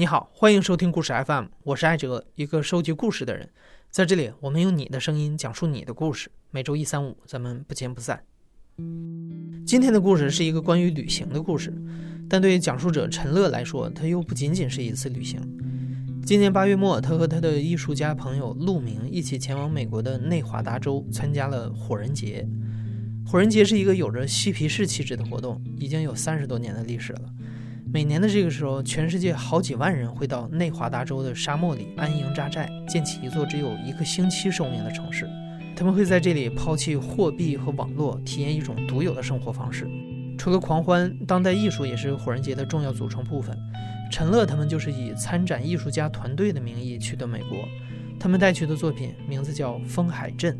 你好，欢迎收听故事 FM，我是艾哲，一个收集故事的人。在这里，我们用你的声音讲述你的故事。每周一、三、五，咱们不见不散。今天的故事是一个关于旅行的故事，但对讲述者陈乐来说，它又不仅仅是一次旅行。今年八月末，他和他的艺术家朋友陆明一起前往美国的内华达州，参加了火人节。火人节是一个有着嬉皮士气质的活动，已经有三十多年的历史了。每年的这个时候，全世界好几万人会到内华达州的沙漠里安营扎寨，建起一座只有一个星期寿命的城市。他们会在这里抛弃货币和网络，体验一种独有的生活方式。除了狂欢，当代艺术也是火人节的重要组成部分。陈乐他们就是以参展艺术家团队的名义去的美国，他们带去的作品名字叫《风海镇》。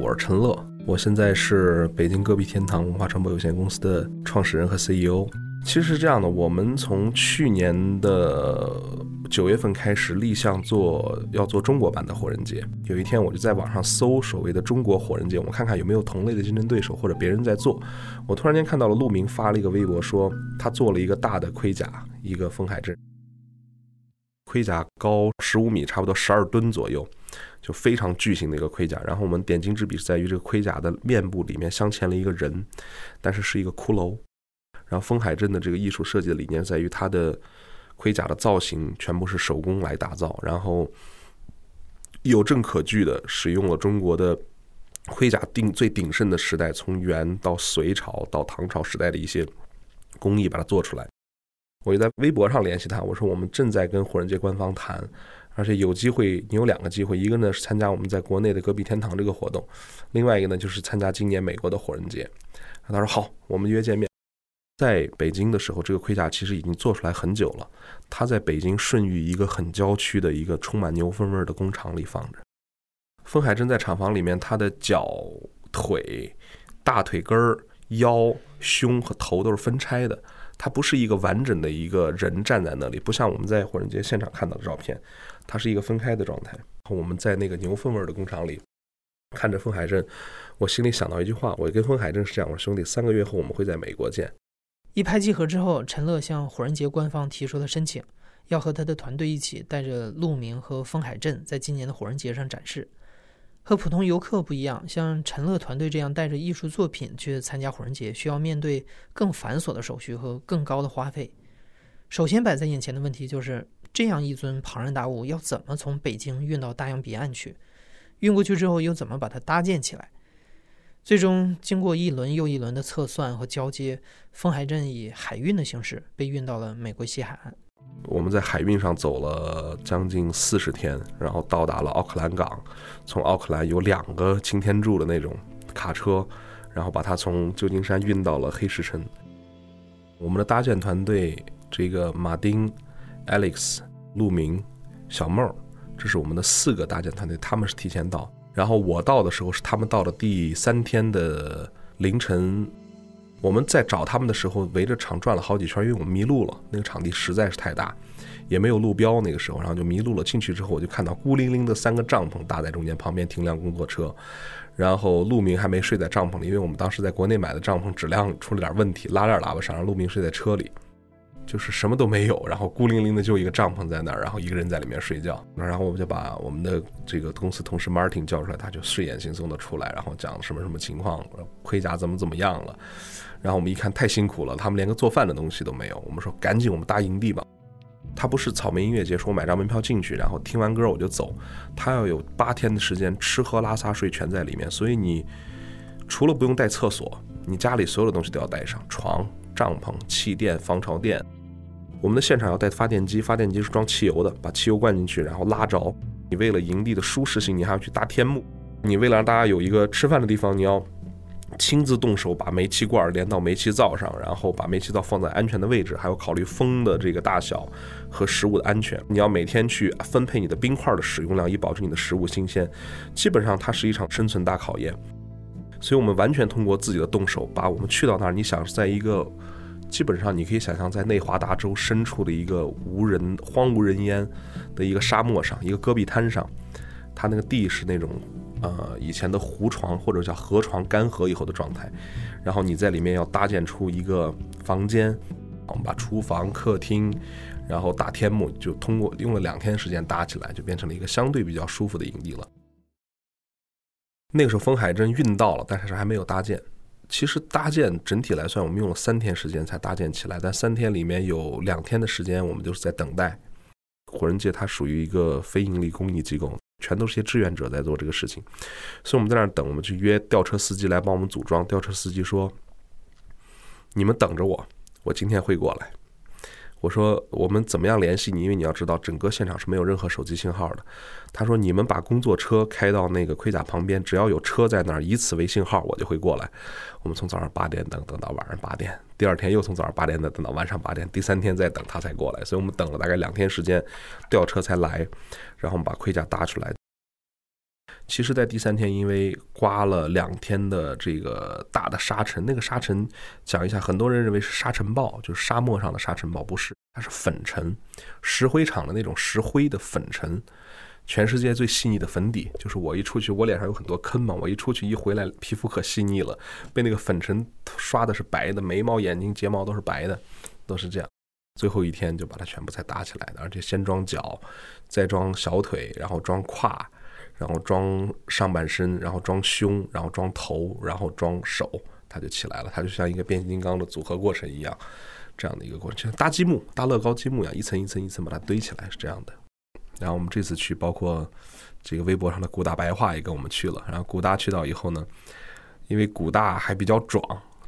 我是陈乐。我现在是北京戈壁天堂文化传播有限公司的创始人和 CEO。其实是这样的，我们从去年的九月份开始立项做要做中国版的火人节。有一天我就在网上搜所谓的中国火人节，我看看有没有同类的竞争对手或者别人在做。我突然间看到了陆明发了一个微博，说他做了一个大的盔甲，一个风海镇。盔甲高十五米，差不多十二吨左右，就非常巨型的一个盔甲。然后我们点睛之笔是在于这个盔甲的面部里面镶嵌了一个人，但是是一个骷髅。然后风海镇的这个艺术设计的理念在于它的盔甲的造型全部是手工来打造，然后有证可据的使用了中国的盔甲鼎最鼎盛的时代，从元到隋朝到唐朝时代的一些工艺把它做出来。我就在微博上联系他，我说我们正在跟火人节官方谈，而且有机会，你有两个机会，一个呢是参加我们在国内的戈壁天堂这个活动，另外一个呢就是参加今年美国的火人节。他说好，我们约见面。在北京的时候，这个盔甲其实已经做出来很久了，它在北京顺义一个很郊区的一个充满牛粪味的工厂里放着。风海镇在厂房里面，他的脚、腿、大腿根儿、腰、胸和头都是分拆的。他不是一个完整的一个人站在那里，不像我们在火人节现场看到的照片，它是一个分开的状态。我们在那个牛粪味的工厂里看着风海镇，我心里想到一句话：我跟风海镇是这样，我说兄弟，三个月后我们会在美国见。一拍即合之后，陈乐向火人节官方提出了申请，要和他的团队一起带着陆明和风海镇在今年的火人节上展示。和普通游客不一样，像陈乐团队这样带着艺术作品去参加火人节，需要面对更繁琐的手续和更高的花费。首先摆在眼前的问题就是，这样一尊庞然大物要怎么从北京运到大洋彼岸去？运过去之后又怎么把它搭建起来？最终经过一轮又一轮的测算和交接，风海镇以海运的形式被运到了美国西海岸。我们在海运上走了将近四十天，然后到达了奥克兰港。从奥克兰有两个擎天柱的那种卡车，然后把它从旧金山运到了黑石城。我们的搭建团队，这个马丁、Alex、陆明、小茂，这是我们的四个搭建团队，他们是提前到。然后我到的时候是他们到了第三天的凌晨。我们在找他们的时候，围着场转了好几圈，因为我们迷路了。那个场地实在是太大，也没有路标。那个时候，然后就迷路了。进去之后，我就看到孤零零的三个帐篷搭在中间，旁边停辆工作车。然后陆明还没睡在帐篷里，因为我们当时在国内买的帐篷质量出了点问题，拉链喇叭上，让陆明睡在车里。就是什么都没有，然后孤零零的就一个帐篷在那儿，然后一个人在里面睡觉。然后我们就把我们的这个公司同事 Martin 叫出来，他就睡眼惺忪的出来，然后讲什么什么情况，盔甲怎么怎么样了。然后我们一看太辛苦了，他们连个做饭的东西都没有。我们说赶紧我们搭营地吧。他不是草莓音乐节，说我买张门票进去，然后听完歌我就走。他要有八天的时间，吃喝拉撒睡全在里面。所以你除了不用带厕所，你家里所有的东西都要带上，床、帐篷、气垫、防潮垫。我们的现场要带发电机，发电机是装汽油的，把汽油灌进去，然后拉着。你为了营地的舒适性，你还要去搭天幕。你为了让大家有一个吃饭的地方，你要。亲自动手把煤气罐连到煤气灶上，然后把煤气灶放在安全的位置，还要考虑风的这个大小和食物的安全。你要每天去分配你的冰块的使用量，以保证你的食物新鲜。基本上它是一场生存大考验，所以我们完全通过自己的动手把我们去到那儿。你想在一个基本上你可以想象在内华达州深处的一个无人荒无人烟的一个沙漠上，一个戈壁滩上，它那个地是那种。呃，以前的湖床或者叫河床干涸以后的状态，然后你在里面要搭建出一个房间，我们把厨房、客厅，然后大天幕，就通过用了两天时间搭起来，就变成了一个相对比较舒服的营地了。那个时候风海镇运到了，但是还没有搭建。其实搭建整体来算，我们用了三天时间才搭建起来，但三天里面有两天的时间我们就是在等待。火人界它属于一个非盈利公益机构，全都是些志愿者在做这个事情，所以我们在那儿等，我们去约吊车司机来帮我们组装。吊车司机说：“你们等着我，我今天会过来。”我说我们怎么样联系你？因为你要知道，整个现场是没有任何手机信号的。他说你们把工作车开到那个盔甲旁边，只要有车在那儿，以此为信号，我就会过来。我们从早上八点等等到晚上八点，第二天又从早上八点等等到晚上八点，第三天再等他才过来。所以我们等了大概两天时间，吊车才来，然后我们把盔甲搭出来。其实，在第三天，因为刮了两天的这个大的沙尘，那个沙尘讲一下，很多人认为是沙尘暴，就是沙漠上的沙尘暴，不是，它是粉尘，石灰厂的那种石灰的粉尘，全世界最细腻的粉底，就是我一出去，我脸上有很多坑嘛，我一出去一回来，皮肤可细腻了，被那个粉尘刷的是白的，眉毛、眼睛、睫毛都是白的，都是这样。最后一天就把它全部才搭起来的，而且先装脚，再装小腿，然后装胯。然后装上半身，然后装胸，然后装头，然后装手，它就起来了。它就像一个变形金刚的组合过程一样，这样的一个过程，像搭积木、搭乐高积木一样，一层一层一层把它堆起来，是这样的。然后我们这次去，包括这个微博上的古大白话也跟我们去了。然后古大去到以后呢，因为古大还比较壮，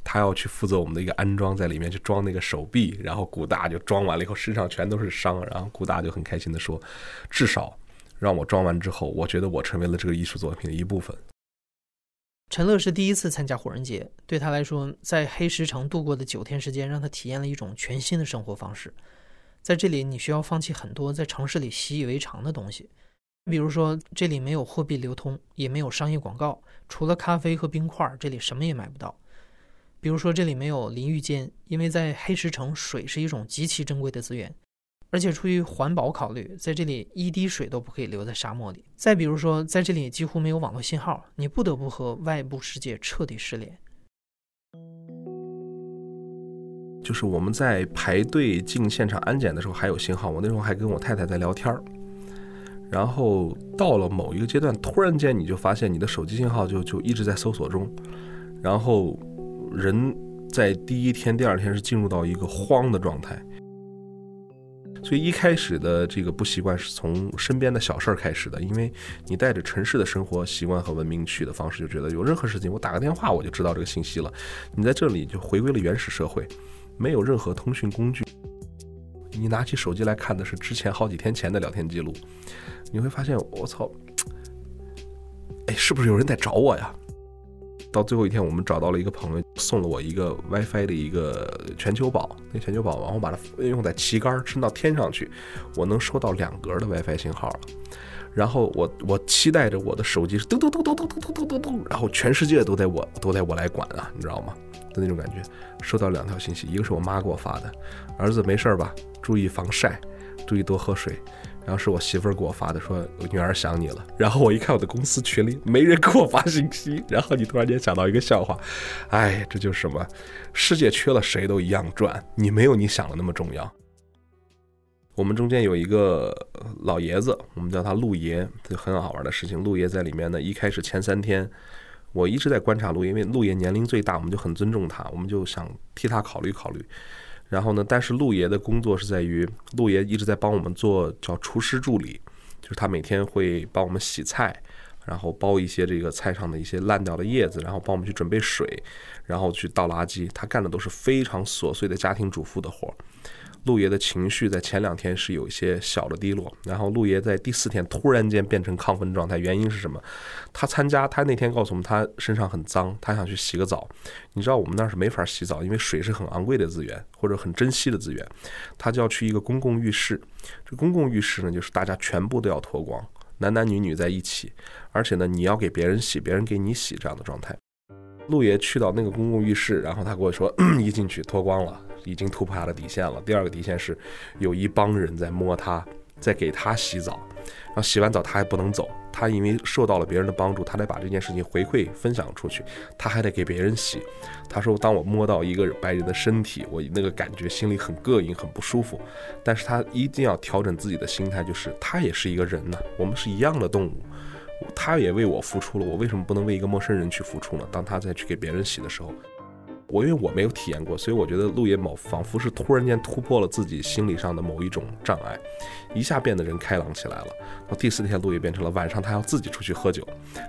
他要去负责我们的一个安装，在里面去装那个手臂。然后古大就装完了以后，身上全都是伤。然后古大就很开心的说：“至少。”让我装完之后，我觉得我成为了这个艺术作品的一部分。陈乐是第一次参加火人节，对他来说，在黑石城度过的九天时间，让他体验了一种全新的生活方式。在这里，你需要放弃很多在城市里习以为常的东西，比如说，这里没有货币流通，也没有商业广告，除了咖啡和冰块，这里什么也买不到。比如说，这里没有淋浴间，因为在黑石城，水是一种极其珍贵的资源。而且出于环保考虑，在这里一滴水都不可以留在沙漠里。再比如说，在这里几乎没有网络信号，你不得不和外部世界彻底失联。就是我们在排队进现场安检的时候还有信号，我那时候还跟我太太在聊天儿。然后到了某一个阶段，突然间你就发现你的手机信号就就一直在搜索中，然后人在第一天、第二天是进入到一个慌的状态。所以一开始的这个不习惯是从身边的小事儿开始的，因为你带着城市的生活习惯和文明去的方式，就觉得有任何事情我打个电话我就知道这个信息了。你在这里就回归了原始社会，没有任何通讯工具，你拿起手机来看的是之前好几天前的聊天记录，你会发现我操，哎，是不是有人在找我呀？到最后一天，我们找到了一个朋友，送了我一个 WiFi 的一个全球宝。那全球宝，然后把它用在旗杆伸到天上去，我能收到两格的 WiFi 信号了。然后我我期待着我的手机是嘟嘟嘟嘟嘟嘟嘟嘟嘟，然后全世界都在我都在我来管啊，你知道吗？的那种感觉。收到两条信息，一个是我妈给我发的，儿子没事吧？注意防晒，注意多喝水。然后是我媳妇儿给我发的，说女儿想你了。然后我一看我的公司群里没人给我发信息。然后你突然间想到一个笑话，哎，这就是什么？世界缺了谁都一样转，你没有你想的那么重要。我们中间有一个老爷子，我们叫他陆爷，这很好玩的事情。陆爷在里面呢，一开始前三天，我一直在观察陆爷，因为陆爷年龄最大，我们就很尊重他，我们就想替他考虑考虑。然后呢？但是陆爷的工作是在于，陆爷一直在帮我们做叫厨师助理，就是他每天会帮我们洗菜，然后包一些这个菜上的一些烂掉的叶子，然后帮我们去准备水，然后去倒垃圾。他干的都是非常琐碎的家庭主妇的活儿。陆爷的情绪在前两天是有一些小的低落，然后陆爷在第四天突然间变成亢奋状态，原因是什么？他参加，他那天告诉我们，他身上很脏，他想去洗个澡。你知道我们那儿是没法洗澡，因为水是很昂贵的资源或者很珍惜的资源，他就要去一个公共浴室。这公共浴室呢，就是大家全部都要脱光，男男女女在一起，而且呢，你要给别人洗，别人给你洗这样的状态。陆爷去到那个公共浴室，然后他跟我说，一进去脱光了。已经突破他的底线了。第二个底线是，有一帮人在摸他，在给他洗澡，然后洗完澡他还不能走，他因为受到了别人的帮助，他得把这件事情回馈分享出去，他还得给别人洗。他说：“当我摸到一个白人的身体，我那个感觉心里很膈应，很不舒服。但是他一定要调整自己的心态，就是他也是一个人呢，我们是一样的动物，他也为我付出了，我为什么不能为一个陌生人去付出呢？当他再去给别人洗的时候。”我因为我没有体验过，所以我觉得陆野某仿佛是突然间突破了自己心理上的某一种障碍，一下变得人开朗起来了。到第四天，陆野变成了晚上他要自己出去喝酒，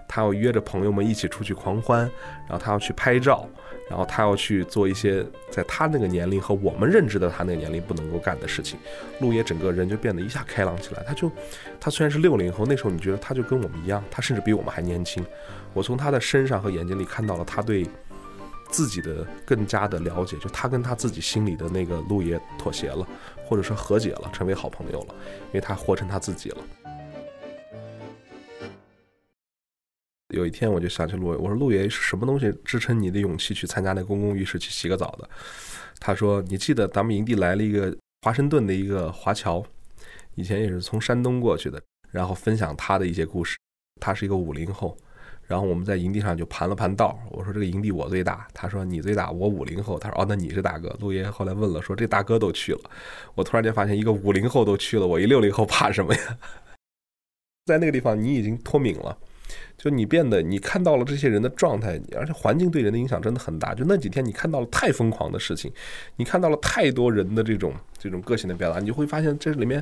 他要约着朋友们一起出去狂欢，然后他要去拍照，然后他要去做一些在他那个年龄和我们认知的他那个年龄不能够干的事情。陆野整个人就变得一下开朗起来，他就他虽然是六零后，那时候你觉得他就跟我们一样，他甚至比我们还年轻。我从他的身上和眼睛里看到了他对。自己的更加的了解，就他跟他自己心里的那个陆爷妥协了，或者说和解了，成为好朋友了，因为他活成他自己了。有一天我就想起陆爷，我说陆爷是什么东西支撑你的勇气去参加那公共浴室去洗个澡的？他说：“你记得咱们营地来了一个华盛顿的一个华侨，以前也是从山东过去的，然后分享他的一些故事。他是一个五零后。”然后我们在营地上就盘了盘道，我说这个营地我最大，他说你最大，我五零后，他说哦那你是大哥。陆爷后来问了，说这大哥都去了，我突然间发现一个五零后都去了，我一六零后怕什么呀？在那个地方你已经脱敏了，就你变得你看到了这些人的状态，而且环境对人的影响真的很大。就那几天你看到了太疯狂的事情，你看到了太多人的这种这种个性的表达，你就会发现这里面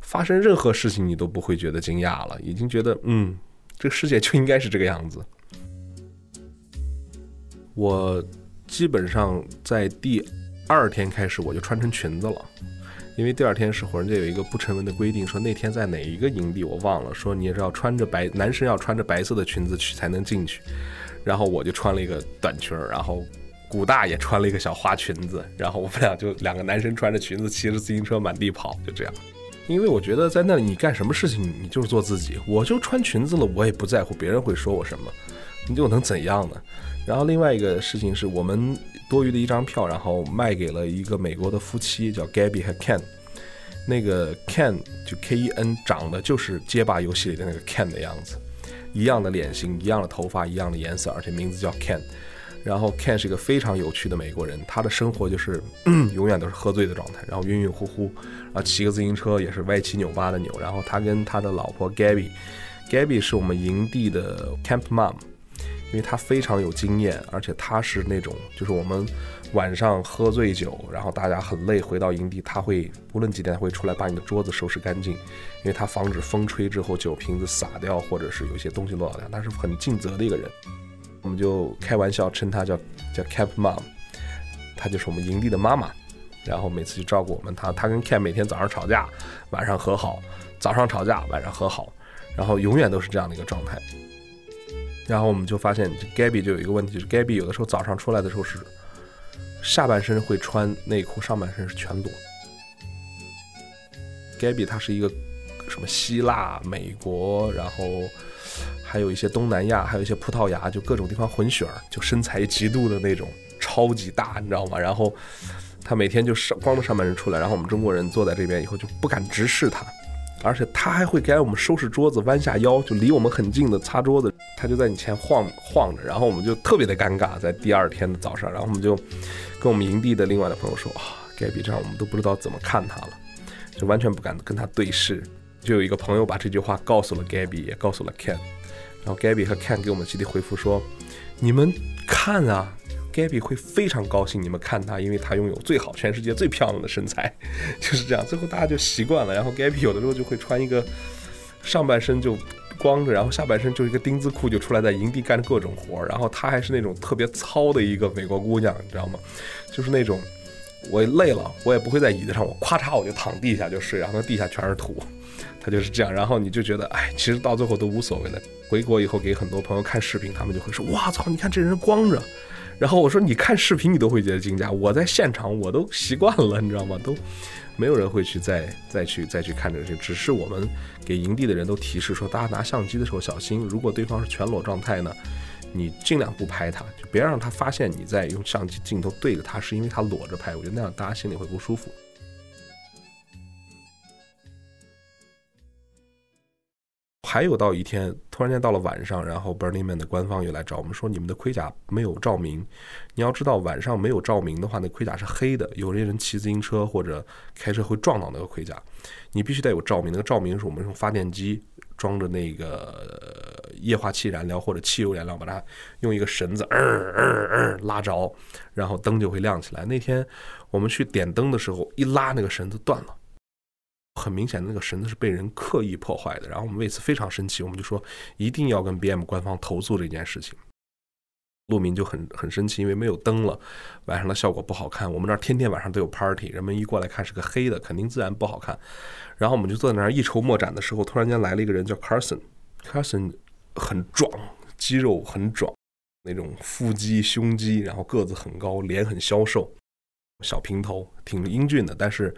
发生任何事情你都不会觉得惊讶了，已经觉得嗯。这个世界就应该是这个样子。我基本上在第二天开始，我就穿成裙子了，因为第二天是火人节有一个不成文的规定，说那天在哪一个营地我忘了，说你也是要穿着白，男生要穿着白色的裙子去才能进去。然后我就穿了一个短裙儿，然后古大也穿了一个小花裙子，然后我们俩就两个男生穿着裙子骑着自行车满地跑，就这样。因为我觉得在那里你干什么事情你就是做自己，我就穿裙子了，我也不在乎别人会说我什么，你就能怎样呢？然后另外一个事情是我们多余的一张票，然后卖给了一个美国的夫妻，叫 Gabby 和 Ken。那个 Ken 就 K E N 长得就是街霸游戏里的那个 Ken 的样子，一样的脸型，一样的头发，一样的颜色，而且名字叫 Ken。然后 Ken 是一个非常有趣的美国人，他的生活就是 永远都是喝醉的状态，然后晕晕乎乎，然后骑个自行车也是歪七扭八的扭。然后他跟他的老婆 Gabby，Gabby 是我们营地的 Camp Mom，因为他非常有经验，而且他是那种就是我们晚上喝醉酒，然后大家很累回到营地，他会无论几点会出来把你的桌子收拾干净，因为他防止风吹之后酒瓶子洒掉或者是有些东西落掉，他是很尽责的一个人。我们就开玩笑称她叫叫 Cap Mom，她就是我们营地的妈妈，然后每次就照顾我们。她她跟 Cap 每天早上吵架，晚上和好；早上吵架，晚上和好，然后永远都是这样的一个状态。然后我们就发现，Gabby 就有一个问题，就是 Gabby 有的时候早上出来的时候是下半身会穿内裤，上半身是全裸。Gabby 她是一个什么希腊、美国，然后。还有一些东南亚，还有一些葡萄牙，就各种地方混血儿，就身材极度的那种，超级大，你知道吗？然后他每天就上光着上半身出来，然后我们中国人坐在这边以后就不敢直视他，而且他还会给我们收拾桌子，弯下腰就离我们很近的擦桌子，他就在你前晃晃着，然后我们就特别的尴尬。在第二天的早上，然后我们就跟我们营地的另外的朋友说啊，盖比这样我们都不知道怎么看他了，就完全不敢跟他对视。就有一个朋友把这句话告诉了 Gabby，也告诉了 Ken。然后 Gabby 和 Ken 给我们集体回复说：“你们看啊，Gabby 会非常高兴，你们看她，因为她拥有最好、全世界最漂亮的身材，就是这样。最后大家就习惯了。然后 Gabby 有的时候就会穿一个上半身就光着，然后下半身就是一个丁字裤，就出来在营地干各种活。然后她还是那种特别糙的一个美国姑娘，你知道吗？就是那种我累了，我也不会在椅子上，我咔嚓我就躺地下就睡，然后地下全是土。”他就是这样，然后你就觉得，哎，其实到最后都无所谓了。回国以后给很多朋友看视频，他们就会说，哇操，你看这人光着。然后我说，你看视频你都会觉得惊讶，我在现场我都习惯了，你知道吗？都没有人会去再再去再去看这些，只是我们给营地的人都提示说，大家拿相机的时候小心，如果对方是全裸状态呢，你尽量不拍他，就别让他发现你在用相机镜头对着他，是因为他裸着拍，我觉得那样大家心里会不舒服。还有到一天，突然间到了晚上，然后 Burning Man 的官方又来找我们说，你们的盔甲没有照明。你要知道，晚上没有照明的话，那盔甲是黑的。有些人骑自行车或者开车会撞到那个盔甲，你必须得有照明。那个照明是我们用发电机装着那个液化气燃料或者汽油燃料，把它用一个绳子，嗯嗯嗯拉着，然后灯就会亮起来。那天我们去点灯的时候，一拉那个绳子断了。很明显，那个绳子是被人刻意破坏的。然后我们为此非常生气，我们就说一定要跟 BM 官方投诉这件事情。陆明就很很生气，因为没有灯了，晚上的效果不好看。我们那儿天天晚上都有 party，人们一过来看是个黑的，肯定自然不好看。然后我们就坐在那儿一筹莫展的时候，突然间来了一个人叫 Carson，Carson 很壮，肌肉很壮，那种腹肌、胸肌，然后个子很高，脸很消瘦。小平头，挺英俊的，但是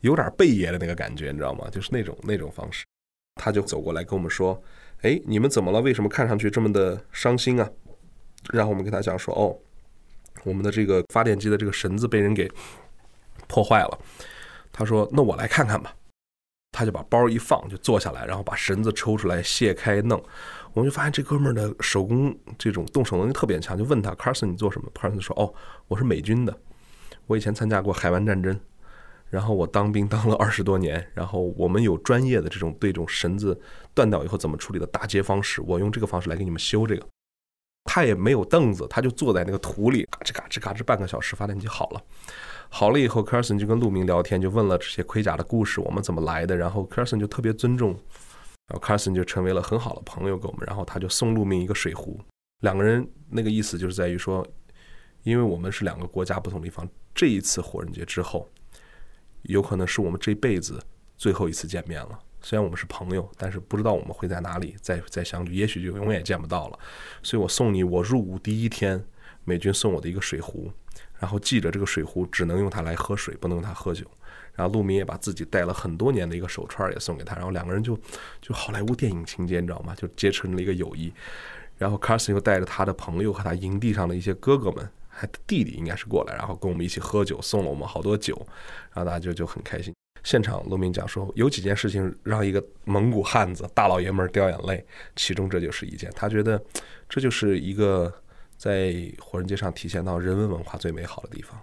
有点贝爷的那个感觉，你知道吗？就是那种那种方式。他就走过来跟我们说：“哎，你们怎么了？为什么看上去这么的伤心啊？”然后我们跟他讲说：“哦，我们的这个发电机的这个绳子被人给破坏了。”他说：“那我来看看吧。”他就把包一放，就坐下来，然后把绳子抽出来卸开弄。我们就发现这哥们儿的手工这种动手能力特别强，就问他：“Carson，你做什么？”Carson 说：“哦，我是美军的。”我以前参加过海湾战争，然后我当兵当了二十多年，然后我们有专业的这种对这种绳子断掉以后怎么处理的打结方式，我用这个方式来给你们修这个。他也没有凳子，他就坐在那个土里，嘎吱嘎吱嘎吱，半个小时发电机好了。好了以后，Carson 就跟陆明聊天，就问了这些盔甲的故事，我们怎么来的。然后 Carson 就特别尊重，然后 Carson 就成为了很好的朋友给我们。然后他就送陆明一个水壶，两个人那个意思就是在于说，因为我们是两个国家不同地方。这一次火人节之后，有可能是我们这辈子最后一次见面了。虽然我们是朋友，但是不知道我们会在哪里再再相聚，也许就永远也见不到了。所以我送你我入伍第一天美军送我的一个水壶，然后记着这个水壶只能用它来喝水，不能用它喝酒。然后陆明也把自己戴了很多年的一个手串也送给他，然后两个人就就好莱坞电影情节，你知道吗？就结成了一个友谊。然后 Carson 又带着他的朋友和他营地上的一些哥哥们。他弟弟应该是过来，然后跟我们一起喝酒，送了我们好多酒，然后大家就就很开心。现场陆明讲说，有几件事情让一个蒙古汉子大老爷们儿掉眼泪，其中这就是一件。他觉得这就是一个在火人节上体现到人文文化最美好的地方。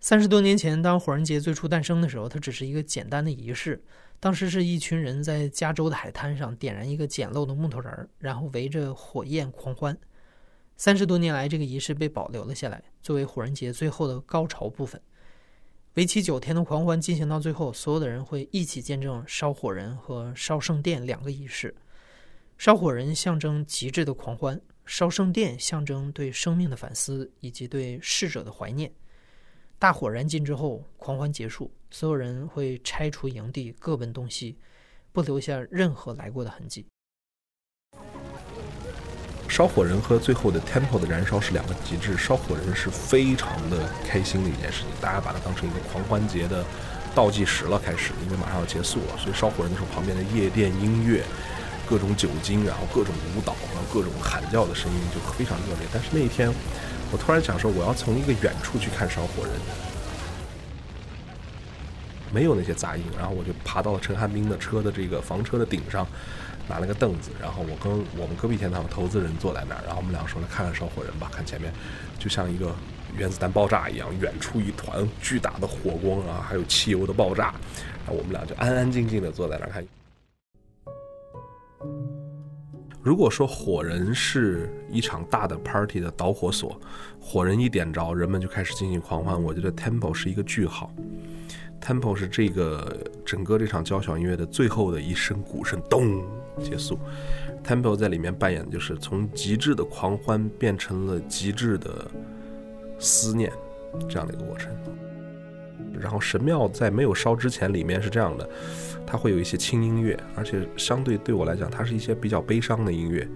三十多年前，当火人节最初诞生的时候，它只是一个简单的仪式。当时是一群人在加州的海滩上点燃一个简陋的木头人儿，然后围着火焰狂欢。三十多年来，这个仪式被保留了下来，作为火人节最后的高潮部分。为期九天的狂欢进行到最后，所有的人会一起见证烧火人和烧圣殿两个仪式。烧火人象征极致的狂欢，烧圣殿象征对生命的反思以及对逝者的怀念。大火燃尽之后，狂欢结束，所有人会拆除营地，各奔东西，不留下任何来过的痕迹。烧火人和最后的 temple 的燃烧是两个极致。烧火人是非常的开心的一件事情，大家把它当成一个狂欢节的倒计时了，开始，因为马上要结束了。所以烧火人的时候，旁边的夜店音乐、各种酒精，然后各种舞蹈，然后各种喊叫的声音就非常热烈。但是那一天，我突然想说，我要从一个远处去看烧火人，没有那些杂音，然后我就爬到了陈汉斌的车的这个房车的顶上。拿了个凳子，然后我跟我们隔壁天堂投资人坐在那儿，然后我们俩说来看看烧火人吧，看前面就像一个原子弹爆炸一样，远处一团巨大的火光啊，还有汽油的爆炸，我们俩就安安静静的坐在那儿看。如果说火人是一场大的 party 的导火索，火人一点着，人们就开始进行狂欢，我觉得 temple 是一个句号。Temple 是这个整个这场交响音乐的最后的一声鼓声，咚结束。Temple 在里面扮演的就是从极致的狂欢变成了极致的思念这样的一个过程。然后神庙在没有烧之前，里面是这样的，它会有一些轻音乐，而且相对对我来讲，它是一些比较悲伤的音乐，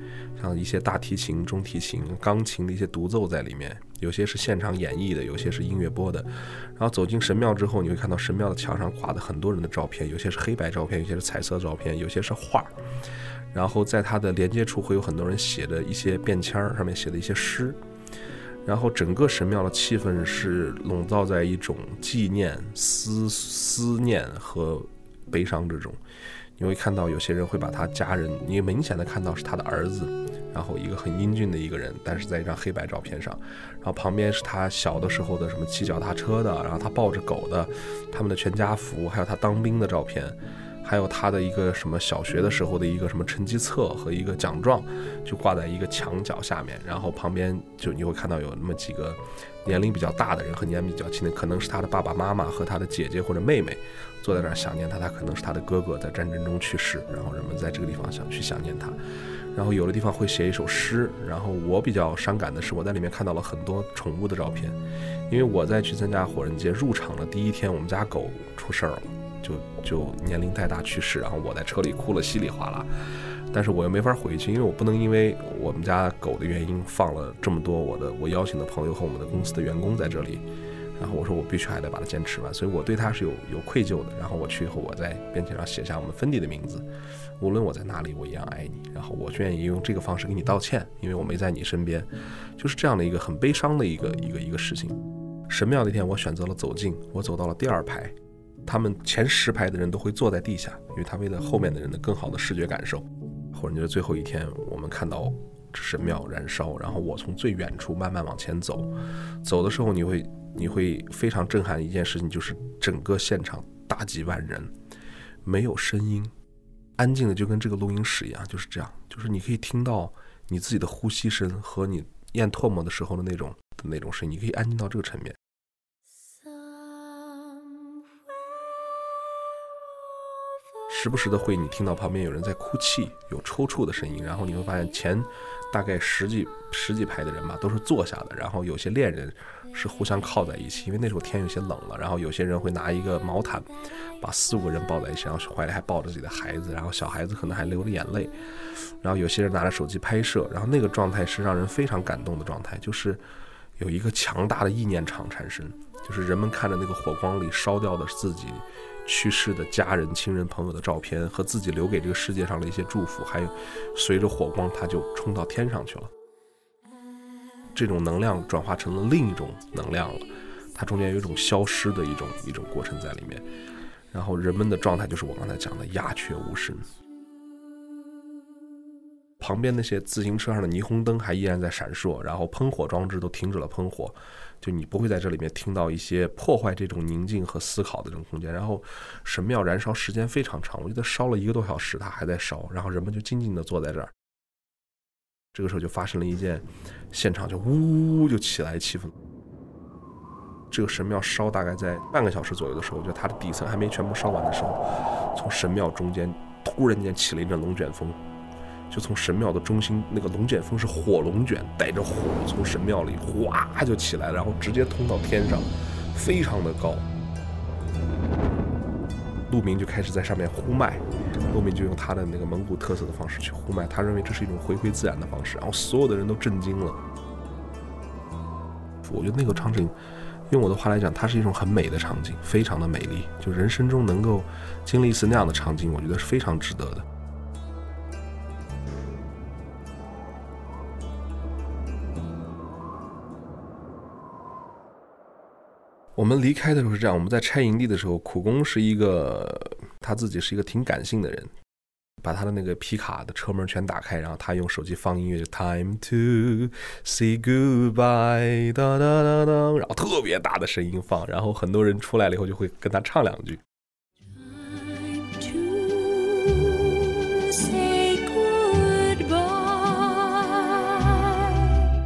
像一些大提琴、中提琴、钢琴的一些独奏在里面。有些是现场演绎的，有些是音乐播的。然后走进神庙之后，你会看到神庙的墙上挂的很多人的照片，有些是黑白照片，有些是彩色照片，有些是画。然后在它的连接处会有很多人写的一些便签儿，上面写的一些诗。然后整个神庙的气氛是笼罩在一种纪念、思思念和悲伤之中。你会看到有些人会把他家人，你明显的看到是他的儿子，然后一个很英俊的一个人，但是在一张黑白照片上，然后旁边是他小的时候的什么骑脚踏车的，然后他抱着狗的，他们的全家福，还有他当兵的照片。还有他的一个什么小学的时候的一个什么成绩册和一个奖状，就挂在一个墙角下面，然后旁边就你会看到有那么几个年龄比较大的人和年龄比较轻的，可能是他的爸爸妈妈和他的姐姐或者妹妹坐在那儿想念他，他可能是他的哥哥在战争中去世，然后人们在这个地方想去想念他，然后有的地方会写一首诗，然后我比较伤感的是我在里面看到了很多宠物的照片，因为我在去参加火人节入场的第一天，我们家狗出事儿了。就就年龄太大去世，然后我在车里哭了稀里哗啦，但是我又没法回去，因为我不能因为我们家狗的原因放了这么多我的我邀请的朋友和我们的公司的员工在这里，然后我说我必须还得把它坚持完，所以我对它是有有愧疚的。然后我去以后，我在便签上写下我们芬迪的名字，无论我在哪里，我一样爱你。然后我愿意用这个方式给你道歉，因为我没在你身边，就是这样的一个很悲伤的一个一个一个事情。神庙那天我选择了走近，我走到了第二排。他们前十排的人都会坐在地下，因为他为了后面的人的更好的视觉感受。或者就是最后一天，我们看到神庙燃烧，然后我从最远处慢慢往前走，走的时候你会你会非常震撼的一件事情，就是整个现场大几万人，没有声音，安静的就跟这个录音室一样，就是这样，就是你可以听到你自己的呼吸声和你咽唾沫的时候的那种的那种声音，你可以安静到这个层面。时不时的会，你听到旁边有人在哭泣，有抽搐的声音，然后你会发现前大概十几十几排的人吧，都是坐下的，然后有些恋人是互相靠在一起，因为那时候天有些冷了，然后有些人会拿一个毛毯把四五个人抱在一起，然后怀里还抱着自己的孩子，然后小孩子可能还流着眼泪，然后有些人拿着手机拍摄，然后那个状态是让人非常感动的状态，就是有一个强大的意念场产生，就是人们看着那个火光里烧掉的自己。去世的家人、亲人、朋友的照片和自己留给这个世界上的一些祝福，还有随着火光，它就冲到天上去了。这种能量转化成了另一种能量了，它中间有一种消失的一种一种过程在里面。然后人们的状态就是我刚才讲的鸦雀无声。旁边那些自行车上的霓虹灯还依然在闪烁，然后喷火装置都停止了喷火。就你不会在这里面听到一些破坏这种宁静和思考的这种空间。然后神庙燃烧时间非常长，我记得烧了一个多小时，它还在烧。然后人们就静静地坐在这儿。这个时候就发生了一件，现场就呜呜就起来气氛。这个神庙烧大概在半个小时左右的时候，就它的底层还没全部烧完的时候，从神庙中间突然间起了一阵龙卷风。就从神庙的中心，那个龙卷风是火龙卷，带着火从神庙里哗就起来，然后直接通到天上，非常的高。陆明就开始在上面呼麦，陆明就用他的那个蒙古特色的方式去呼麦，他认为这是一种回归自然的方式，然后所有的人都震惊了。我觉得那个场景，用我的话来讲，它是一种很美的场景，非常的美丽。就人生中能够经历一次那样的场景，我觉得是非常值得的。们离开的时候是这样，我们在拆营地的时候，苦工是一个他自己是一个挺感性的人，把他的那个皮卡的车门全打开，然后他用手机放音乐就，Time to say goodbye，哒哒哒哒，然后特别大的声音放，然后很多人出来了以后就会跟他唱两句。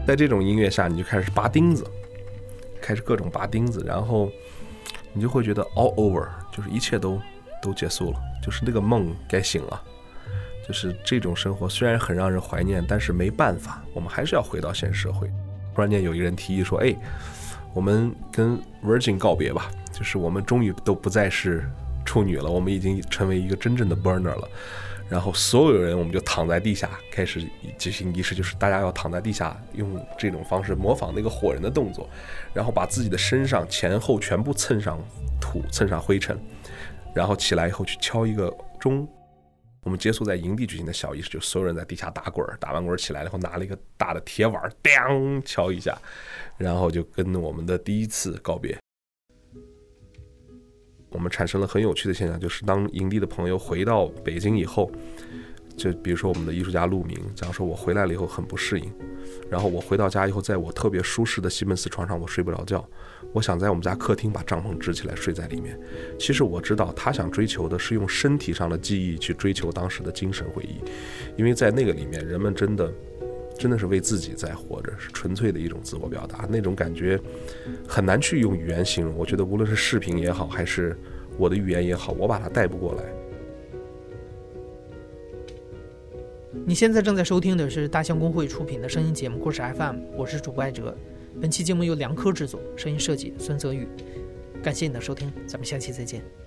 在这种音乐下，你就开始拔钉子。开始各种拔钉子，然后你就会觉得 all over，就是一切都都结束了，就是那个梦该醒了，就是这种生活虽然很让人怀念，但是没办法，我们还是要回到现实社会。突然间有一个人提议说：“哎，我们跟 Virgin 告别吧，就是我们终于都不再是处女了，我们已经成为一个真正的 burner 了。”然后所有人，我们就躺在地下开始举行仪式，就是大家要躺在地下，用这种方式模仿那个火人的动作，然后把自己的身上前后全部蹭上土、蹭上灰尘，然后起来以后去敲一个钟。我们结束在营地举行的小仪式，就所有人在地下打滚儿，打完滚儿起来以后拿了一个大的铁碗，当敲一下，然后就跟我们的第一次告别。我们产生了很有趣的现象，就是当营地的朋友回到北京以后，就比如说我们的艺术家陆明，假如说我回来了以后很不适应，然后我回到家以后，在我特别舒适的西门子床上，我睡不着觉，我想在我们家客厅把帐篷支起来睡在里面。其实我知道他想追求的是用身体上的记忆去追求当时的精神回忆，因为在那个里面，人们真的。真的是为自己在活着，是纯粹的一种自我表达，那种感觉很难去用语言形容。我觉得无论是视频也好，还是我的语言也好，我把它带不过来。你现在正在收听的是大象公会出品的声音节目《故事 FM》，我是主播艾哲。本期节目由梁科制作，声音设计孙泽宇。感谢你的收听，咱们下期再见。